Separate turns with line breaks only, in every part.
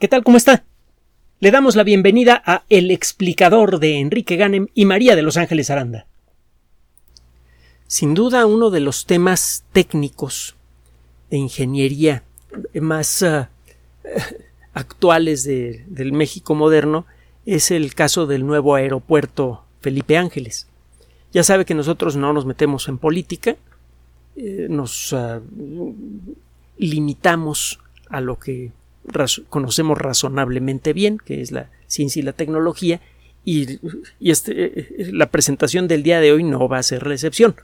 ¿Qué tal? ¿Cómo está? Le damos la bienvenida a El explicador de Enrique Ganem y María de Los Ángeles Aranda. Sin duda uno de los temas técnicos de ingeniería más uh, actuales de, del México moderno es el caso del nuevo aeropuerto Felipe Ángeles. Ya sabe que nosotros no nos metemos en política, eh, nos limitamos a lo que conocemos razonablemente bien, que es la ciencia y la tecnología, y, este, eh, la presentación del día de hoy no va a ser la excepción.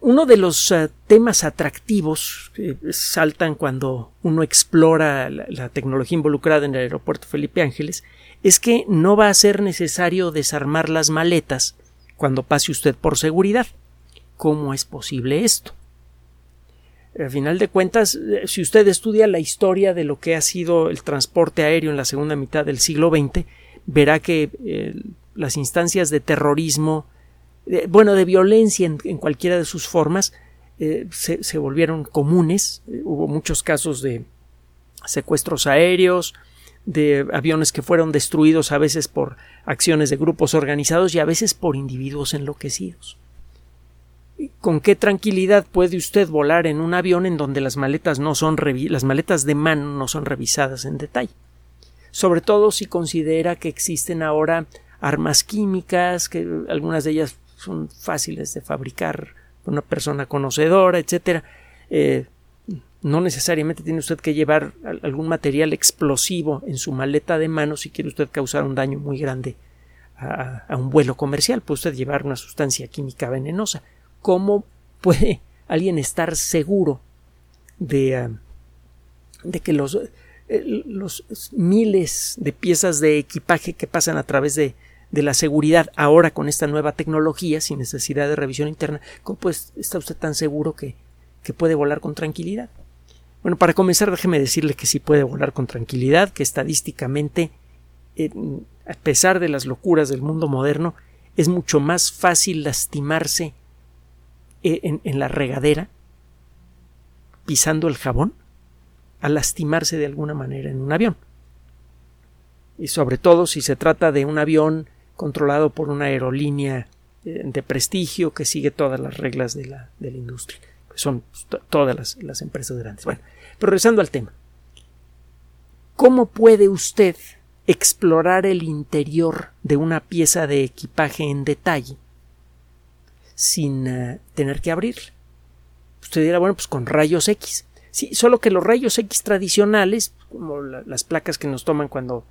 Uno de los uh, temas atractivos que saltan cuando uno explora la, tecnología involucrada en el aeropuerto Felipe Ángeles es que no va a ser necesario desarmar las maletas cuando pase usted por seguridad. ¿Cómo es posible esto? Al final de cuentas, eh, si usted estudia la historia de lo que ha sido el transporte aéreo en la segunda mitad del siglo XX, verá que eh, las instancias de terrorismo, bueno, de violencia en, cualquiera de sus formas, eh, se, volvieron comunes. hubo muchos casos de secuestros aéreos, de aviones que fueron destruidos a veces por acciones de grupos organizados y a veces por individuos enloquecidos con qué tranquilidad puede usted volar en un avión en donde las maletas no son las maletas de mano no son revisadas en detalle. Sobre todo si considera que existen ahora armas químicas, que algunas de ellas son fáciles de fabricar por una persona conocedora, etcétera. Eh, no necesariamente tiene usted que llevar algún material explosivo en su maleta de mano si quiere usted causar un daño muy grande a, a un vuelo comercial. Puede usted llevar una sustancia química venenosa cómo puede alguien estar seguro de, uh, de que los, eh, los, miles de piezas de equipaje que pasan a través de, de, la seguridad ahora con esta nueva tecnología sin necesidad de revisión interna, ¿cómo pues está usted tan seguro que, que puede volar con tranquilidad? Bueno, para comenzar, déjeme decirle que sí puede volar con tranquilidad, que estadísticamente, a pesar de las locuras del mundo moderno, es mucho más fácil lastimarse en, en la regadera pisando el jabón a lastimarse de alguna manera en un avión. Y sobre todo si se trata de un avión controlado por una aerolínea eh, de prestigio que sigue todas las reglas de la, industria. Son todas las, las, empresas grandes. Bueno, pero regresando al tema. ¿Cómo puede usted explorar el interior de una pieza de equipaje en detalle sin uh, tener que abrir. Usted dirá, bueno, pues con rayos X. Sí, solo que los rayos X tradicionales, como la, las placas que nos toman cuando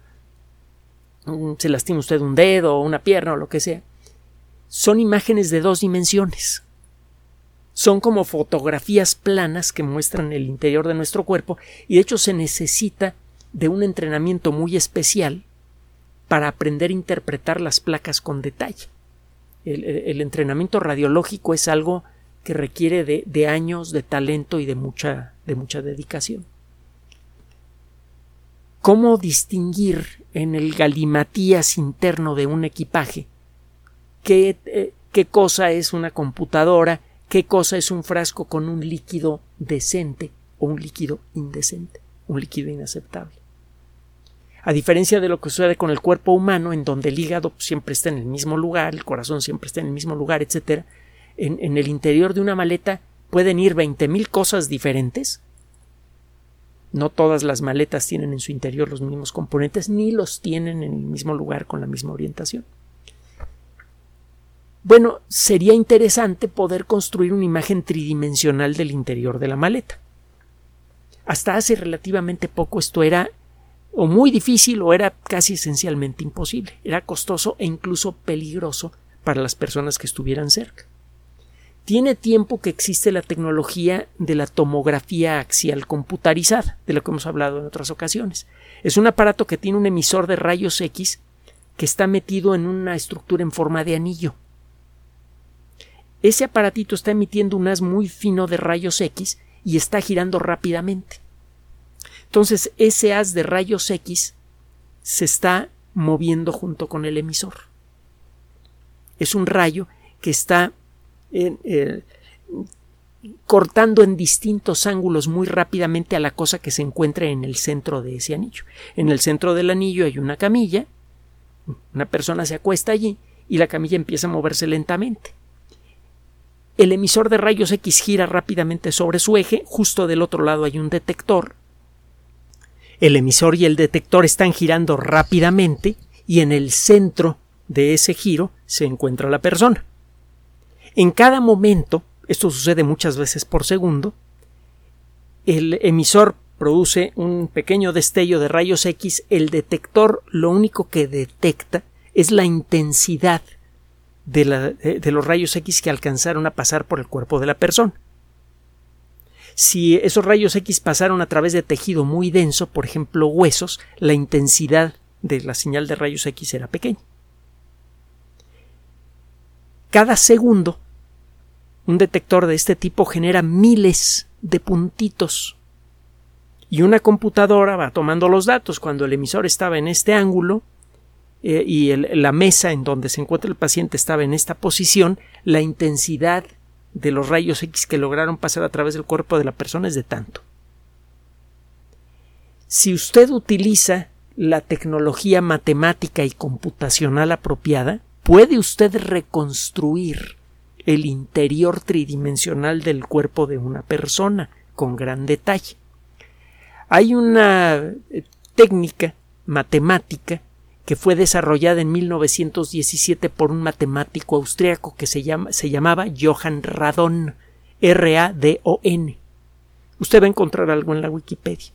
um, se lastima usted un dedo o una pierna o lo que sea, son imágenes de dos dimensiones. Son como fotografías planas que muestran el interior de nuestro cuerpo y de hecho se necesita de un entrenamiento muy especial para aprender a interpretar las placas con detalle el, entrenamiento radiológico es algo que requiere de, de, años de talento y de mucha, de mucha dedicación. ¿Cómo distinguir en el galimatías interno de un equipaje qué, eh, qué cosa es una computadora, qué cosa es un frasco con un líquido decente o un líquido indecente, un líquido inaceptable? A diferencia de lo que sucede con el cuerpo humano, en donde el hígado siempre está en el mismo lugar, el corazón siempre está en el mismo lugar, etc., en, en el interior de una maleta pueden ir 20.000 cosas diferentes. No todas las maletas tienen en su interior los mismos componentes, ni los tienen en el mismo lugar con la misma orientación. Bueno, sería interesante poder construir una imagen tridimensional del interior de la maleta. Hasta hace relativamente poco esto era o muy difícil o era casi esencialmente imposible. Era costoso e incluso peligroso para las personas que estuvieran cerca. Tiene tiempo que existe la tecnología de la tomografía axial computarizada, de la que hemos hablado en otras ocasiones. Es un aparato que tiene un emisor de rayos X que está metido en una estructura en forma de anillo. Ese aparatito está emitiendo un haz muy fino de rayos X y está girando rápidamente. Entonces ese haz de rayos X se está moviendo junto con el emisor. Es un rayo que está eh, cortando en distintos ángulos muy rápidamente a la cosa que se encuentre en el centro de ese anillo. En el centro del anillo hay una camilla, una persona se acuesta allí y la camilla empieza a moverse lentamente. El emisor de rayos X gira rápidamente sobre su eje, justo del otro lado hay un detector. El emisor y el detector están girando rápidamente y en el centro de ese giro se encuentra la persona. En cada momento, esto sucede muchas veces por segundo, el emisor produce un pequeño destello de rayos X, el detector lo único que detecta es la intensidad de, los rayos X que alcanzaron a pasar por el cuerpo de la persona. Si esos rayos X pasaron a través de tejido muy denso, por ejemplo huesos, la intensidad de la señal de rayos X era pequeña. Cada segundo, un detector de este tipo genera miles de puntitos y una computadora va tomando los datos. Cuando el emisor estaba en este ángulo, eh, y la mesa en donde se encuentra el paciente estaba en esta posición, la intensidad de los rayos X que lograron pasar a través del cuerpo de la persona es de tanto. Si usted utiliza la tecnología matemática y computacional apropiada, puede usted reconstruir el interior tridimensional del cuerpo de una persona con gran detalle. Hay una eh, técnica matemática que fue desarrollada en 1917 por un matemático austriaco que se, llama, se llamaba Johann Radon, R-A-D-O-N. Usted va a encontrar algo en la Wikipedia.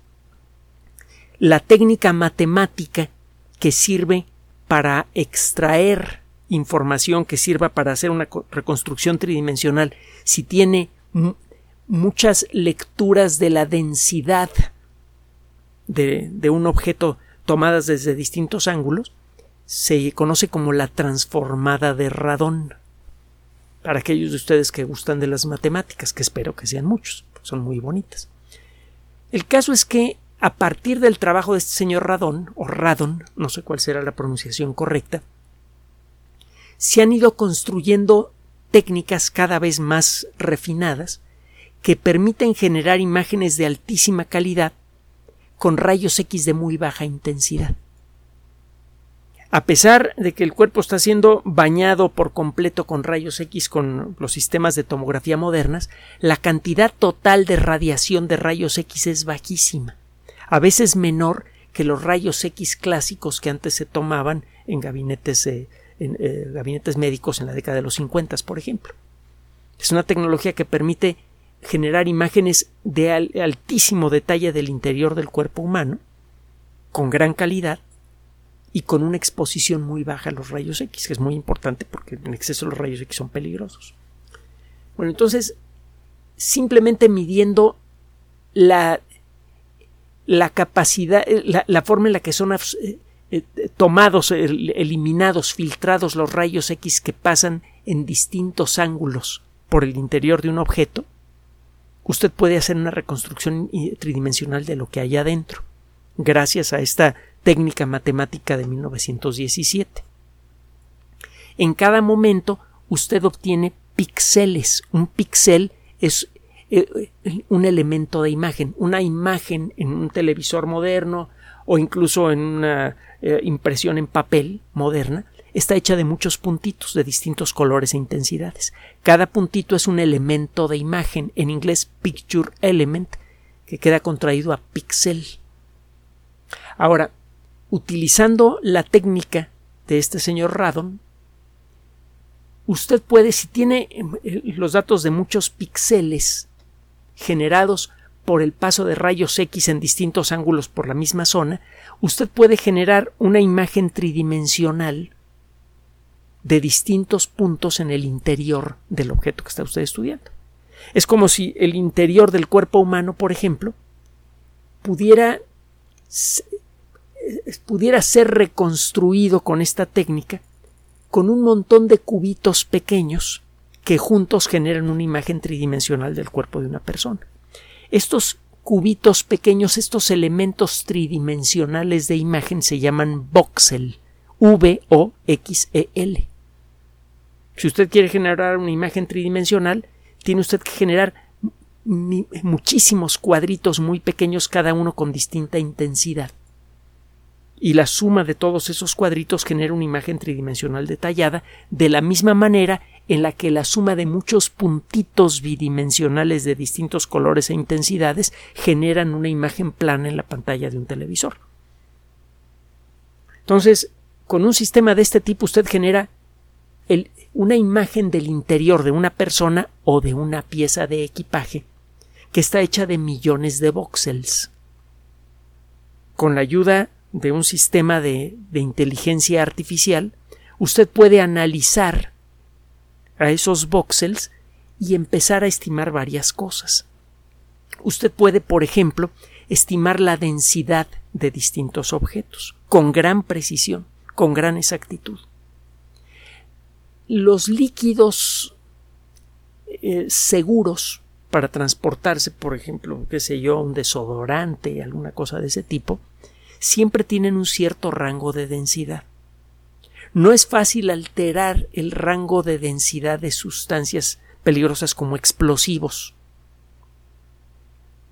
La técnica matemática que sirve para extraer información que sirva para hacer una reconstrucción tridimensional, si tiene muchas lecturas de la densidad de, de un objeto tomadas desde distintos ángulos, se conoce como la transformada de Radón. Para aquellos de ustedes que gustan de las matemáticas, que espero que sean muchos, son muy bonitas. El caso es que a partir del trabajo de este señor Radón, o Radon, no sé cuál será la pronunciación correcta, se han ido construyendo técnicas cada vez más refinadas que permiten generar imágenes de altísima calidad con rayos X de muy baja intensidad. A pesar de que el cuerpo está siendo bañado por completo con rayos X con los sistemas de tomografía modernas, la cantidad total de radiación de rayos X es bajísima, a veces menor que los rayos X clásicos que antes se tomaban en gabinetes, en, eh, gabinetes médicos en la década de los 50, por ejemplo. Es una tecnología que permite generar imágenes de altísimo detalle del interior del cuerpo humano, con gran calidad y con una exposición muy baja a los rayos X, que es muy importante porque en exceso los rayos X son peligrosos. Bueno, entonces, simplemente midiendo la, la capacidad, la, la, forma en la que son eh, eh, tomados, eliminados, filtrados los rayos X que pasan en distintos ángulos por el interior de un objeto, usted puede hacer una reconstrucción tridimensional de lo que hay adentro, gracias a esta técnica matemática de 1917. En cada momento usted obtiene píxeles. Un píxel es eh, un elemento de imagen. Una imagen en un televisor moderno o incluso en una eh, impresión en papel moderna está hecha de muchos puntitos de distintos colores e intensidades. Cada puntito es un elemento de imagen, en inglés picture element, que queda contraído a pixel. Ahora, utilizando la técnica de este señor Radon, usted puede, si tiene eh, los datos de muchos píxeles generados por el paso de rayos X en distintos ángulos por la misma zona, usted puede generar una imagen tridimensional de distintos puntos en el interior del objeto que está usted estudiando. Es como si el interior del cuerpo humano, por ejemplo, pudiera, pudiera ser reconstruido con esta técnica con un montón de cubitos pequeños que juntos generan una imagen tridimensional del cuerpo de una persona. Estos cubitos pequeños, estos elementos tridimensionales de imagen se llaman voxel, V-O-X-E-L. Si usted quiere generar una imagen tridimensional, tiene usted que generar muchísimos cuadritos muy pequeños, cada uno con distinta intensidad. Y la suma de todos esos cuadritos genera una imagen tridimensional detallada, de la misma manera en la que la suma de muchos puntitos bidimensionales de distintos colores e intensidades generan una imagen plana en la pantalla de un televisor. Entonces, con un sistema de este tipo usted genera una imagen del interior de una persona o de una pieza de equipaje que está hecha de millones de voxels. Con la ayuda de un sistema de, de inteligencia artificial, usted puede analizar a esos voxels y empezar a estimar varias cosas. Usted puede, por ejemplo, estimar la densidad de distintos objetos con gran precisión, con gran exactitud. Los líquidos eh, seguros para transportarse, por ejemplo, qué sé yo, un desodorante, alguna cosa de ese tipo, siempre tienen un cierto rango de densidad. No es fácil alterar el rango de densidad de sustancias peligrosas como explosivos,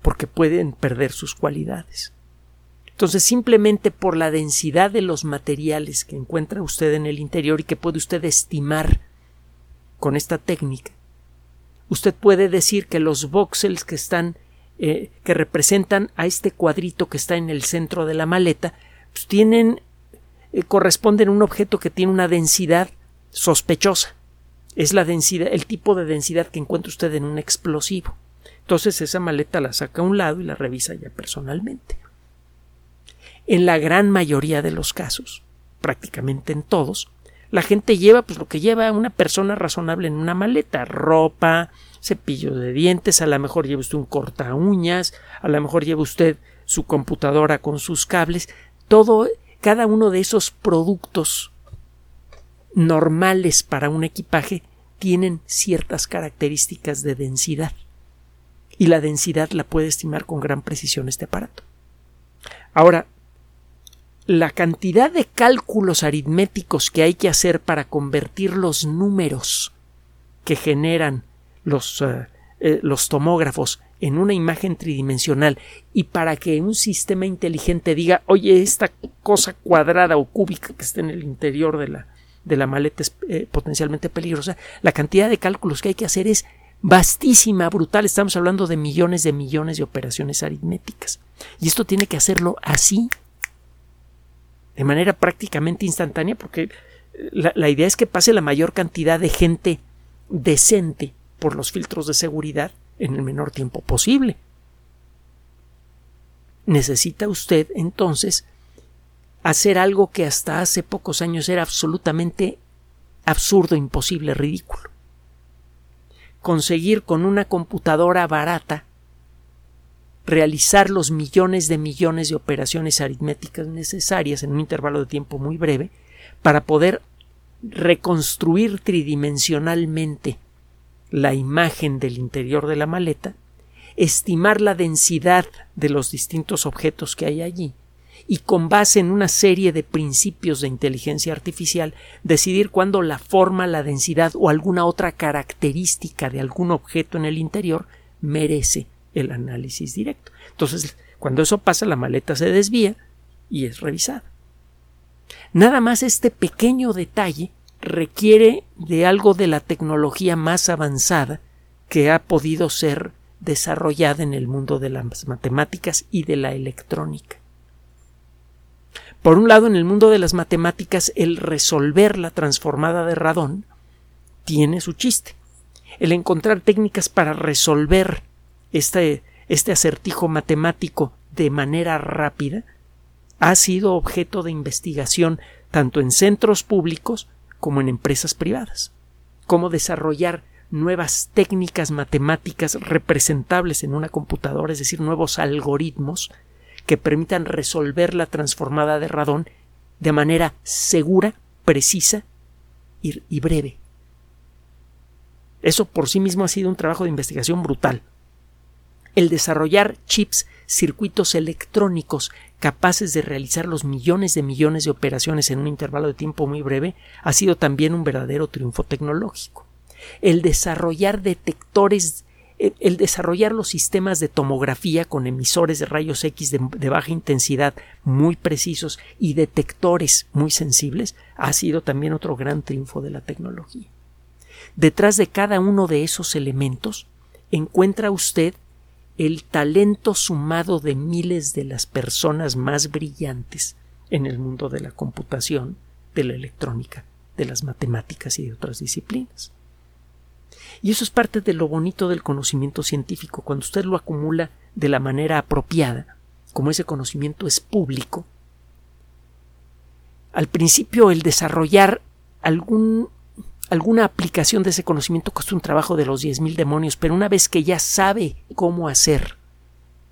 porque pueden perder sus cualidades. Entonces, simplemente por la densidad de los materiales que encuentra usted en el interior y que puede usted estimar con esta técnica, usted puede decir que los voxels que están eh, que representan a este cuadrito que está en el centro de la maleta pues tienen eh, corresponden a un objeto que tiene una densidad sospechosa. Es la densidad, el tipo de densidad que encuentra usted en un explosivo. Entonces esa maleta la saca a un lado y la revisa ya personalmente. En la gran mayoría de los casos, prácticamente en todos, la gente lleva pues lo que lleva una persona razonable en una maleta, ropa, cepillo de dientes, a lo mejor lleva usted un corta uñas, a lo mejor lleva usted su computadora con sus cables, todo cada uno de esos productos normales para un equipaje tienen ciertas características de densidad y la densidad la puede estimar con gran precisión este aparato. Ahora, la cantidad de cálculos aritméticos que hay que hacer para convertir los números que generan los, eh, eh, los tomógrafos en una imagen tridimensional y para que un sistema inteligente diga, oye, esta cosa cuadrada o cúbica que está en el interior de la, de la maleta es eh, potencialmente peligrosa, la cantidad de cálculos que hay que hacer es vastísima, brutal. Estamos hablando de millones de millones de operaciones aritméticas. Y esto tiene que hacerlo así, de manera prácticamente instantánea, porque la, la idea es que pase la mayor cantidad de gente decente por los filtros de seguridad en el menor tiempo posible. Necesita usted entonces hacer algo que hasta hace pocos años era absolutamente absurdo, imposible, ridículo. Conseguir con una computadora barata realizar los millones de millones de operaciones aritméticas necesarias en un intervalo de tiempo muy breve para poder reconstruir tridimensionalmente la imagen del interior de la maleta, estimar la densidad de los distintos objetos que hay allí y con base en una serie de principios de inteligencia artificial decidir cuándo la forma, la densidad o alguna otra característica de algún objeto en el interior merece el análisis directo. Entonces, cuando eso pasa, la maleta se desvía y es revisada. Nada más este pequeño detalle requiere de algo de la tecnología más avanzada que ha podido ser desarrollada en el mundo de las matemáticas y de la electrónica. Por un lado, en el mundo de las matemáticas, el resolver la transformada de Radón tiene su chiste. El encontrar técnicas para resolver este, este acertijo matemático de manera rápida ha sido objeto de investigación tanto en centros públicos como en empresas privadas. Cómo desarrollar nuevas técnicas matemáticas representables en una computadora, es decir, nuevos algoritmos que permitan resolver la transformada de Radón de manera segura, precisa y, y breve. Eso por sí mismo ha sido un trabajo de investigación brutal. El desarrollar chips, circuitos electrónicos capaces de realizar los millones de millones de operaciones en un intervalo de tiempo muy breve, ha sido también un verdadero triunfo tecnológico. El desarrollar detectores el desarrollar los sistemas de tomografía con emisores de rayos X de, baja intensidad muy precisos y detectores muy sensibles ha sido también otro gran triunfo de la tecnología. Detrás de cada uno de esos elementos encuentra usted el talento sumado de miles de las personas más brillantes en el mundo de la computación, de la electrónica, de las matemáticas y de otras disciplinas. Y eso es parte de lo bonito del conocimiento científico. Cuando usted lo acumula de la manera apropiada, como ese conocimiento es público, al principio el desarrollar algún, alguna aplicación de ese conocimiento cuesta un trabajo de los 10.000 demonios, pero una vez que ya sabe cómo hacer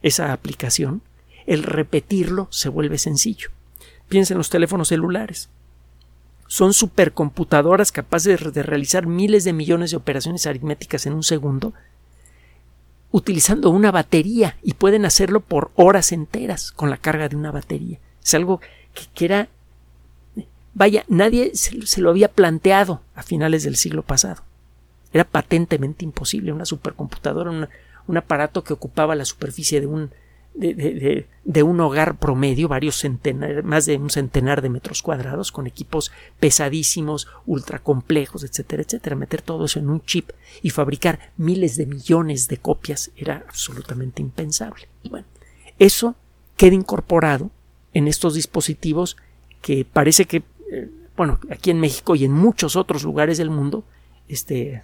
esa aplicación, el repetirlo se vuelve sencillo. Piensa en los teléfonos celulares son supercomputadoras capaces de, realizar miles de millones de operaciones aritméticas en un segundo utilizando una batería y pueden hacerlo por horas enteras con la carga de una batería. Es algo que, era vaya, nadie se, lo había planteado a finales del siglo pasado. Era patentemente imposible una supercomputadora, un aparato que ocupaba la superficie de un de, un hogar promedio, varios centenares, más de un centenar de metros cuadrados, con equipos pesadísimos, ultra complejos, etcétera, etcétera. Meter todo eso en un chip y fabricar miles de millones de copias era absolutamente impensable. Bueno, eso queda incorporado en estos dispositivos que parece que, eh, bueno, aquí en México y en muchos otros lugares del mundo, este,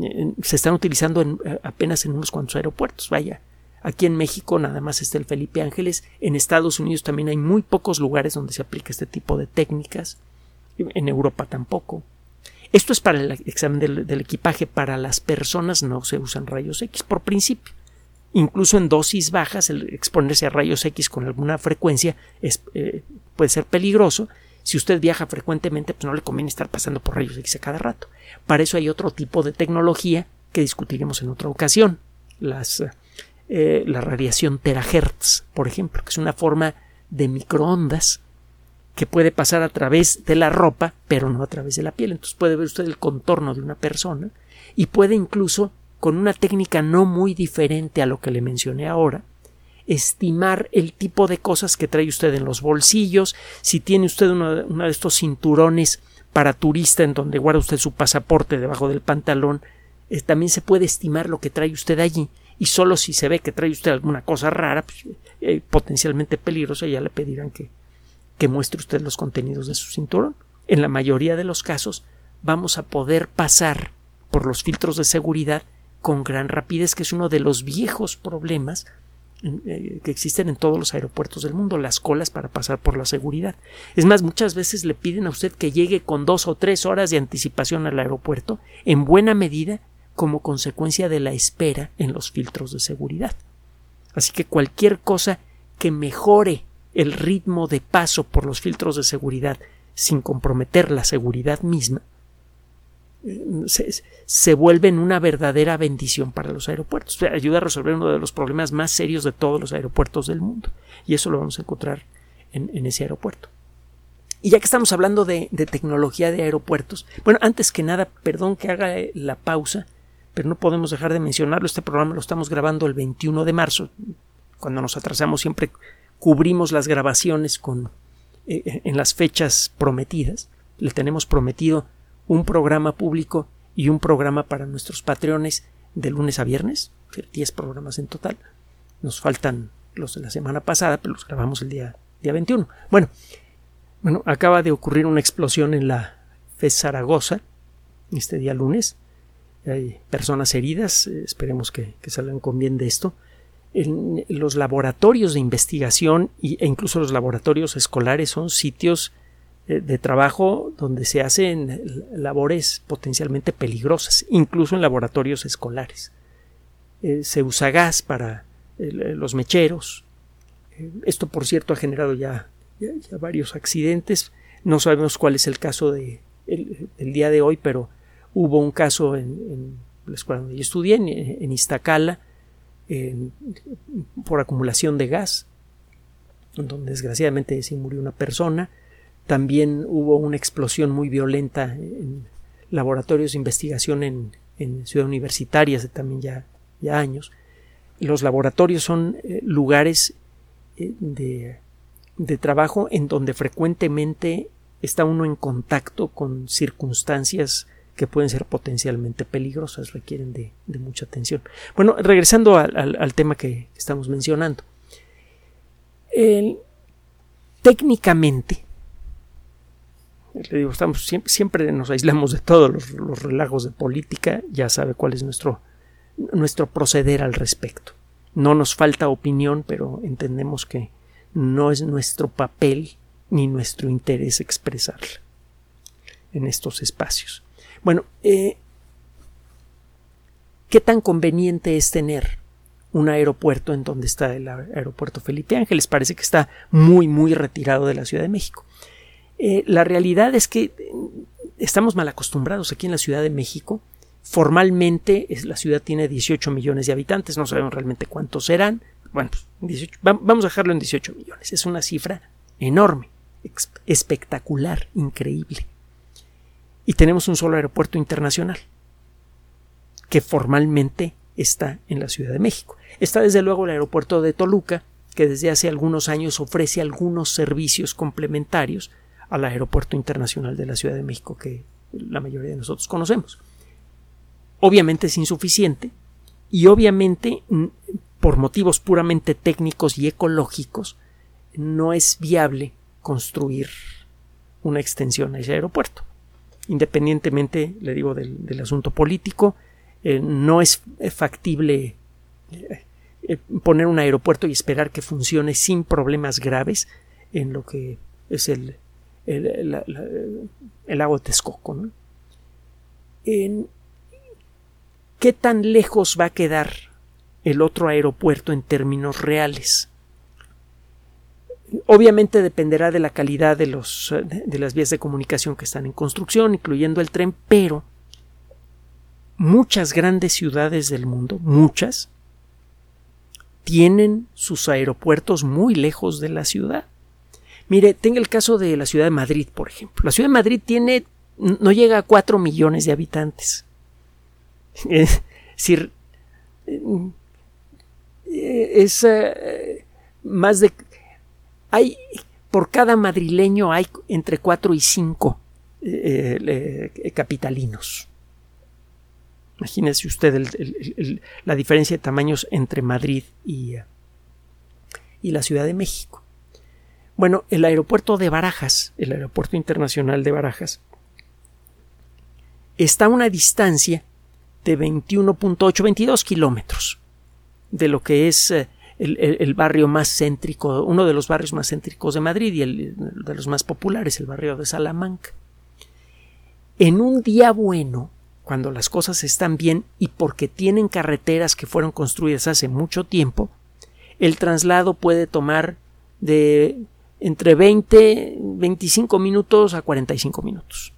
eh, se están utilizando en, apenas en unos cuantos aeropuertos. Vaya, Aquí en México nada más está el Felipe Ángeles. En Estados Unidos también hay muy pocos lugares donde se aplica este tipo de técnicas. En Europa tampoco. Esto es para el examen del, equipaje. Para las personas no se usan rayos X por principio. Incluso en dosis bajas, el exponerse a rayos X con alguna frecuencia es, eh, puede ser peligroso. Si usted viaja frecuentemente, pues no le conviene estar pasando por rayos X a cada rato. Para eso hay otro tipo de tecnología que discutiremos en otra ocasión. Las eh, la radiación terahertz, por ejemplo, que es una forma de microondas que puede pasar a través de la ropa, pero no a través de la piel. Entonces puede ver usted el contorno de una persona y puede incluso, con una técnica no muy diferente a lo que le mencioné ahora, estimar el tipo de cosas que trae usted en los bolsillos, si tiene usted uno, de estos cinturones para turista en donde guarda usted su pasaporte debajo del pantalón, eh, también se puede estimar lo que trae usted allí y solo si se ve que trae usted alguna cosa rara, pues, eh, potencialmente peligrosa, ya le pedirán que, que muestre usted los contenidos de su cinturón. En la mayoría de los casos vamos a poder pasar por los filtros de seguridad con gran rapidez, que es uno de los viejos problemas eh, que existen en todos los aeropuertos del mundo, las colas para pasar por la seguridad. Es más, muchas veces le piden a usted que llegue con dos o tres horas de anticipación al aeropuerto, en buena medida como consecuencia de la espera en los filtros de seguridad. Así que cualquier cosa que mejore el ritmo de paso por los filtros de seguridad sin comprometer la seguridad misma, se, vuelve en una verdadera bendición para los aeropuertos. ayuda a resolver uno de los problemas más serios de todos los aeropuertos del mundo. Y eso lo vamos a encontrar en, ese aeropuerto. Y ya que estamos hablando de, tecnología de aeropuertos, bueno, antes que nada, perdón que haga la pausa, pero no podemos dejar de mencionarlo. Este programa lo estamos grabando el 21 de marzo. Cuando nos atrasamos siempre cubrimos las grabaciones con, eh, en las fechas prometidas. Le tenemos prometido un programa público y un programa para nuestros patreones de lunes a viernes, 10 programas en total. Nos faltan los de la semana pasada, pero los grabamos el día, día 21. Bueno, bueno, acaba de ocurrir una explosión en la FES Zaragoza, este día lunes, hay personas heridas, eh, esperemos que, salgan con bien de esto. En los laboratorios de investigación e incluso los laboratorios escolares son sitios de trabajo donde se hacen labores potencialmente peligrosas, incluso en laboratorios escolares. Eh, se usa gas para los mecheros. esto, por cierto, ha generado ya, varios accidentes. No sabemos cuál es el caso de, el día de hoy, pero Hubo un caso en, la escuela donde yo estudié, en, Iztacala, por acumulación de gas, donde desgraciadamente sí murió una persona. También hubo una explosión muy violenta en laboratorios de investigación en, Ciudad Universitaria hace también ya, ya años, los laboratorios son eh, lugares eh, de, de trabajo en donde frecuentemente está uno en contacto con circunstancias que pueden ser potencialmente peligrosas, requieren de, mucha atención. Bueno, regresando al, tema que estamos mencionando. técnicamente, le digo, estamos, siempre, nos aislamos de todos los, los, relajos de política, ya sabe cuál es nuestro, nuestro proceder al respecto. No nos falta opinión, pero entendemos que no es nuestro papel ni nuestro interés expresarla en estos espacios. Bueno, eh, ¿qué tan conveniente es tener un aeropuerto en donde está el aeropuerto Felipe Ángeles? Parece que está muy, muy retirado de la Ciudad de México. Eh, la realidad es que eh, estamos mal acostumbrados aquí en la Ciudad de México. Formalmente la ciudad tiene 18 millones de habitantes, no sabemos realmente cuántos serán. Bueno, pues, vamos a dejarlo en 18 millones. Es una cifra enorme, espectacular, increíble y tenemos un solo aeropuerto internacional que formalmente está en la Ciudad de México. Está desde luego el aeropuerto de Toluca, que desde hace algunos años ofrece algunos servicios complementarios al aeropuerto internacional de la Ciudad de México que la mayoría de nosotros conocemos. Obviamente es insuficiente y obviamente por motivos puramente técnicos y ecológicos no es viable construir una extensión a ese aeropuerto independientemente, le digo, del, asunto político, eh, no es factible eh, eh, poner un aeropuerto y esperar que funcione sin problemas graves en lo que es el, el, lago de Texcoco. ¿Qué tan lejos va a quedar el otro aeropuerto en términos reales? Obviamente dependerá de la calidad de, los, de las vías de comunicación que están en construcción, incluyendo el tren, pero muchas grandes ciudades del mundo, muchas, tienen sus aeropuertos muy lejos de la ciudad. Mire, tenga el caso de la ciudad de Madrid, por ejemplo. La ciudad de Madrid tiene, no llega a cuatro millones de habitantes. Es decir, eh, es eh, más de hay por cada madrileño hay entre cuatro y cinco eh, eh, capitalinos. Imagínese usted la diferencia de tamaños entre Madrid y, y la Ciudad de México. Bueno, el aeropuerto de Barajas, el aeropuerto internacional de Barajas, está a una distancia de 21.8, 22 kilómetros de lo que es eh, el, barrio más céntrico, uno de los barrios más céntricos de Madrid y de los más populares, el barrio de Salamanca. En un día bueno, cuando las cosas están bien y porque tienen carreteras que fueron construidas hace mucho tiempo, el traslado puede tomar de entre 20, 25 minutos a 45 minutos.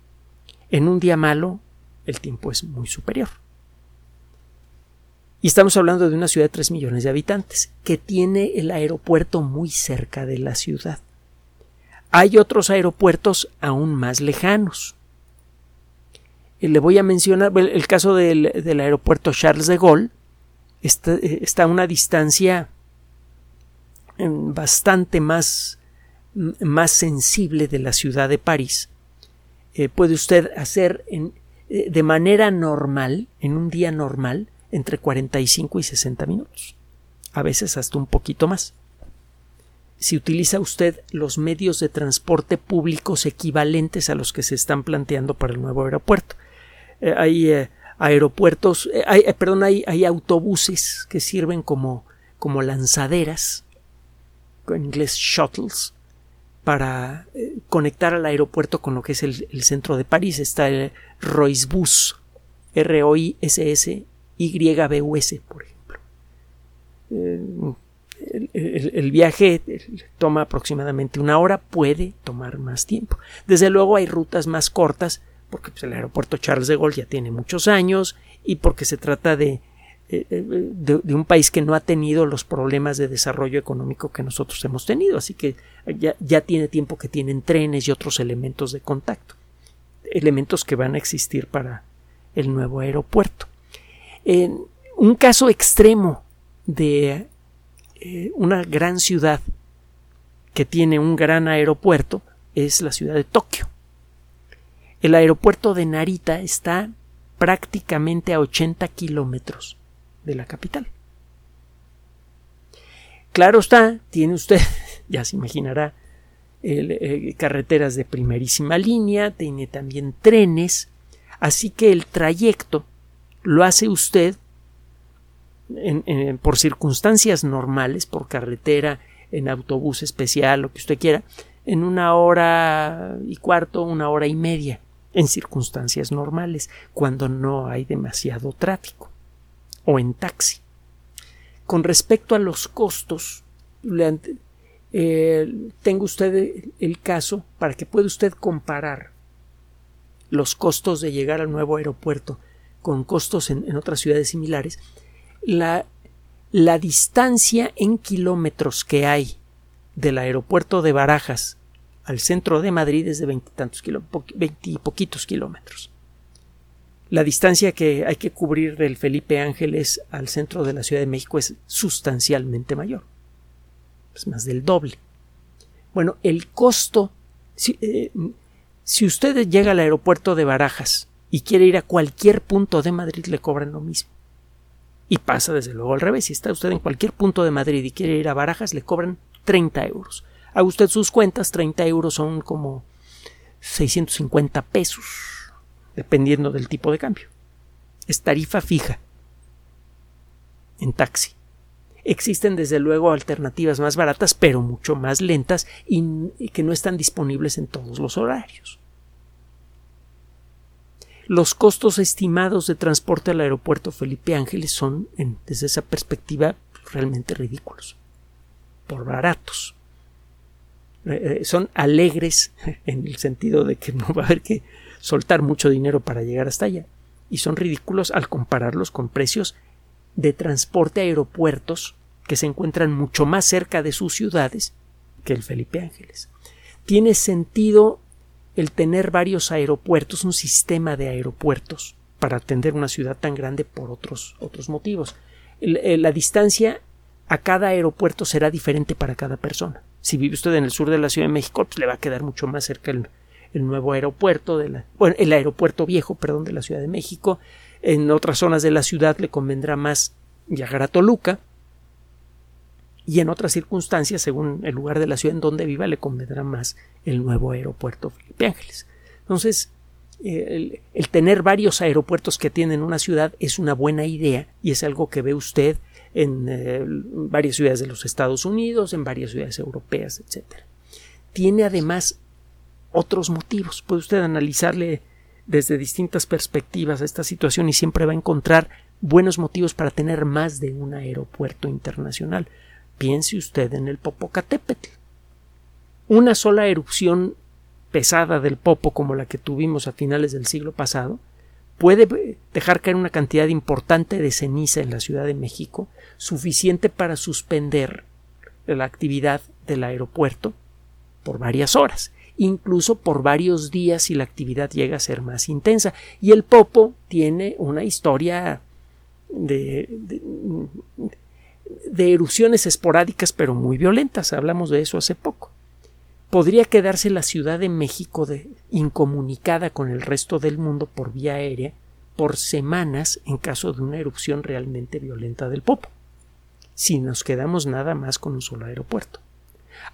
En un día malo, el tiempo es muy superior. Y estamos hablando de una ciudad de 3 millones de habitantes, que tiene el aeropuerto muy cerca de la ciudad. Hay otros aeropuertos aún más lejanos. Eh, le voy a mencionar el caso del, aeropuerto Charles de Gaulle. Está, está, a una distancia mm, bastante más, más sensible de la ciudad de París. Eh, puede usted hacer eh, de manera normal, en un día normal, entre 45 y 60 minutos, a veces hasta un poquito más. Si utiliza usted los medios de transporte públicos equivalentes a los que se están planteando para el nuevo aeropuerto, eh, hay aeropuertos, hay, perdón, hay, hay, autobuses que sirven como, como lanzaderas, en inglés shuttles, para conectar al aeropuerto con lo que es el, centro de París. Está el Roisbus, R-O-I-S-S YBUS, por ejemplo. Eh, el, viaje toma aproximadamente una hora, puede tomar más tiempo. Desde luego hay rutas más cortas, porque pues, el aeropuerto Charles de Gaulle ya tiene muchos años y porque se trata de, eh, eh, de, un país que no ha tenido los problemas de desarrollo económico que nosotros hemos tenido. Así que ya, ya tiene tiempo que tienen trenes y otros elementos de contacto. Elementos que van a existir para el nuevo aeropuerto Un caso extremo de eh, una gran ciudad que tiene un gran aeropuerto es la ciudad de Tokio. El aeropuerto de Narita está prácticamente a 80 kilómetros de la capital. Claro está, tiene usted, ya se imaginará, eh, carreteras de primerísima línea, tiene también trenes, así que el trayecto lo hace usted por circunstancias normales, por carretera, en autobús especial, lo que usted quiera, en una hora y cuarto, una hora y media, en circunstancias normales, cuando no hay demasiado tráfico, o en taxi. Con respecto a los costos, eh, tengo usted el caso para que pueda usted comparar los costos de llegar al nuevo aeropuerto con costos en, otras ciudades similares. La, distancia en kilómetros que hay del aeropuerto de Barajas al centro de Madrid es de veintitantos y poquitos kilómetros. La distancia que hay que cubrir del Felipe Ángeles al centro de la Ciudad de México es sustancialmente mayor. Es más del doble. Bueno, el costo. Si, eh, si usted llega al aeropuerto de Barajas y quiere ir a cualquier punto de Madrid, le cobran lo mismo. Y pasa desde luego al revés. Si está usted en cualquier punto de Madrid y quiere ir a Barajas, le cobran 30 euros. Haga usted sus cuentas, 30 euros son como 650 pesos dependiendo del tipo de cambio. Es tarifa fija en taxi. Existen desde luego alternativas más baratas, pero mucho más lentas y, que no están disponibles en todos los horarios. Los costos estimados de transporte al aeropuerto Felipe Ángeles son, desde esa perspectiva, realmente ridículos, por baratos. Eh, eh, son alegres en el sentido de que no va a haber que soltar mucho dinero para llegar hasta allá y son ridículos al compararlos con precios de transporte a aeropuertos que se encuentran mucho más cerca de sus ciudades que el Felipe Ángeles. Tiene sentido el tener varios aeropuertos, un sistema de aeropuertos para atender una ciudad tan grande por otros, otros motivos. La distancia a cada aeropuerto será diferente para cada persona. Si vive usted en el sur de la Ciudad de México, pues le va a quedar mucho más cerca el, el nuevo aeropuerto de la, bueno, el aeropuerto viejo, perdón, de la Ciudad de México. En otras zonas de la ciudad le convendrá más llegar a Toluca. Y en otras circunstancias, según el lugar de la ciudad en donde viva, le convendrá más el nuevo aeropuerto Felipe Ángeles. Entonces, el, el, tener varios aeropuertos que tienen una ciudad es una buena idea y es algo que ve usted en eh, varias ciudades de los Estados Unidos, en varias ciudades europeas, etc. Tiene además otros motivos. Puede usted analizarle desde distintas perspectivas a esta situación y siempre va a encontrar buenos motivos para tener más de un aeropuerto internacional. Piense usted en el Popocatépetl. Una sola erupción pesada del Popo como la que tuvimos a finales del siglo pasado puede dejar caer una cantidad importante de ceniza en la Ciudad de México, suficiente para suspender la actividad del aeropuerto por varias horas incluso por varios días si la actividad llega a ser más intensa. Y el Popo tiene una historia de, de, erupciones esporádicas pero muy violentas. Hablamos de eso hace poco. Podría quedarse la Ciudad de México de, incomunicada con el resto del mundo por vía aérea por semanas en caso de una erupción realmente violenta del Popo, si nos quedamos nada más con un solo aeropuerto.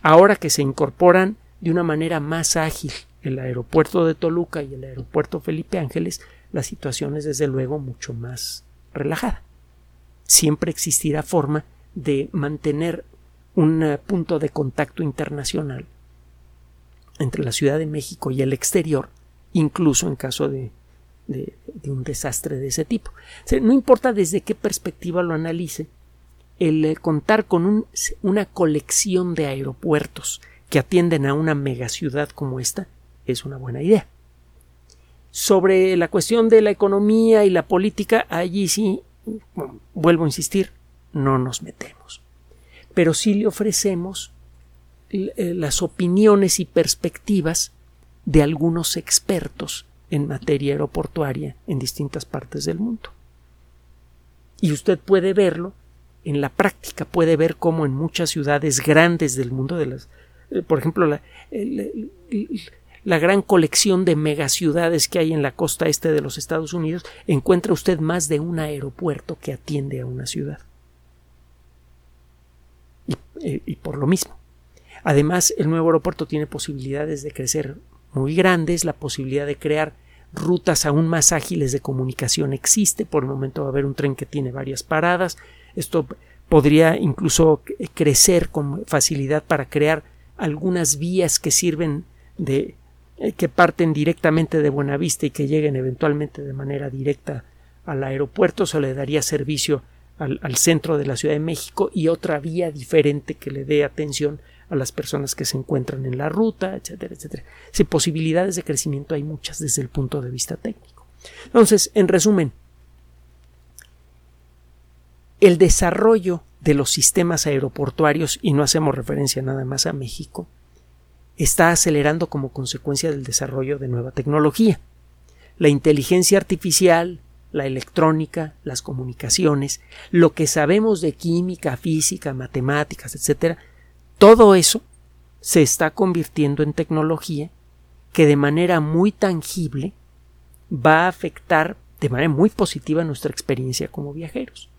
Ahora que se incorporan de una manera más ágil el aeropuerto de Toluca y el aeropuerto Felipe Ángeles, la situación es desde luego mucho más relajada. Siempre existirá forma de mantener un eh, punto de contacto internacional entre la Ciudad de México y el exterior, incluso en caso de, un desastre de ese tipo. no importa desde qué perspectiva lo analice, el eh, contar con una colección de aeropuertos que atienden a una megaciudad como esta es una buena idea. Sobre la cuestión de la economía y la política, allí sí, vuelvo a insistir, no nos metemos. Pero sí le ofrecemos eh, las opiniones y perspectivas de algunos expertos en materia aeroportuaria en distintas partes del mundo. Y usted puede verlo en la práctica, puede ver cómo en muchas ciudades grandes del mundo, de las, por ejemplo, la, la gran colección de megaciudades que hay en la costa este de los Estados Unidos, encuentra usted más de un aeropuerto que atiende a una ciudad. Y, y, por lo mismo. Además, el nuevo aeropuerto tiene posibilidades de crecer muy grandes, la posibilidad de crear rutas aún más ágiles de comunicación existe. Por el momento va a haber un tren que tiene varias paradas. Esto podría incluso crecer con facilidad para crear algunas vías que sirven de eh, que parten directamente de Buenavista y que lleguen eventualmente de manera directa al aeropuerto, se le daría servicio al, al, centro de la Ciudad de México y otra vía diferente que le dé atención a las personas que se encuentran en la ruta, etcétera, etcétera. Si posibilidades de crecimiento hay muchas desde el punto de vista técnico. Entonces, en resumen, el desarrollo de los sistemas aeroportuarios, y no hacemos referencia nada más a México, está acelerando como consecuencia del desarrollo de nueva tecnología. La inteligencia artificial, la electrónica, las comunicaciones, lo que sabemos de química, física, matemáticas, etc., todo eso se está convirtiendo en tecnología que de manera muy tangible va a afectar de manera muy positiva nuestra experiencia como viajeros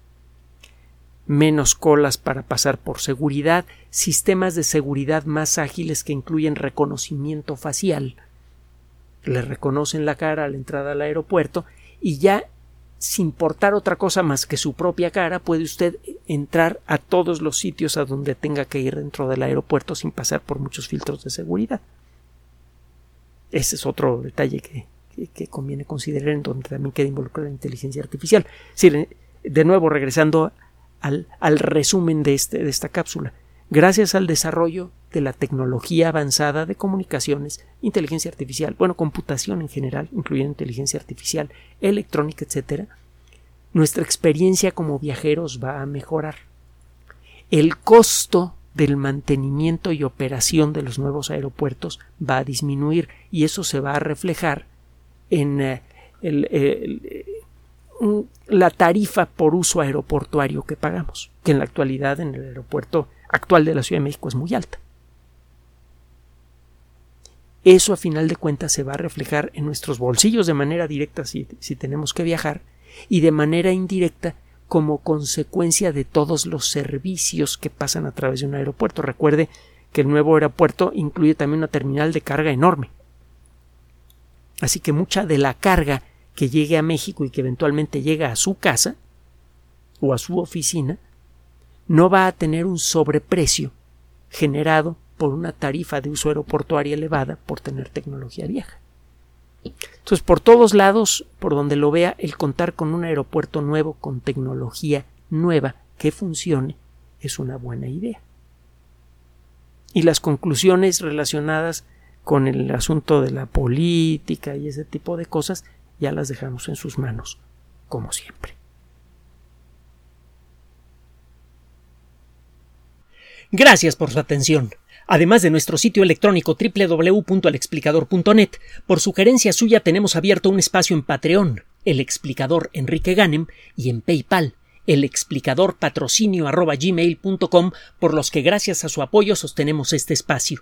menos colas para pasar por seguridad, sistemas de seguridad más ágiles que incluyen reconocimiento facial. Le reconocen la cara a la entrada al aeropuerto y ya sin portar otra cosa más que su propia cara puede usted entrar a todos los sitios a donde tenga que ir dentro del aeropuerto sin pasar por muchos filtros de seguridad. Ese es otro detalle que, que, conviene considerar en donde también queda involucrada la inteligencia artificial. de nuevo, regresando al, resumen de, este, de esta cápsula. Gracias al desarrollo de la tecnología avanzada de comunicaciones, inteligencia artificial, bueno, computación en general, incluyendo inteligencia artificial, electrónica, etc., nuestra experiencia como viajeros va a mejorar. El costo del mantenimiento y operación de los nuevos aeropuertos va a disminuir y eso se va a reflejar en eh, el, la tarifa por uso aeroportuario que pagamos, que en la actualidad en el aeropuerto actual de la Ciudad de México es muy alta. Eso a final de cuentas se va a reflejar en nuestros bolsillos de manera directa si, si tenemos que viajar y de manera indirecta como consecuencia de todos los servicios que pasan a través de un aeropuerto. Recuerde que el nuevo aeropuerto incluye también una terminal de carga enorme. Así que mucha de la carga que llegue a México y que eventualmente llega a su casa o a su oficina, no va a tener un sobreprecio generado por una tarifa de uso aeroportuaria elevada por tener tecnología vieja. Entonces, por todos lados, por donde lo vea, el contar con un aeropuerto nuevo, con tecnología nueva que funcione, es una buena idea. Y las conclusiones relacionadas con el asunto de la política y ese tipo de cosas ya las dejamos en sus manos, como siempre. Gracias por su atención. Además de nuestro sitio electrónico www.alexplicador.net, por sugerencia suya tenemos abierto un espacio en Patreon, el explicador Enrique Ganem, y en PayPal, el explicador patrocinio por los que gracias a su apoyo sostenemos este espacio.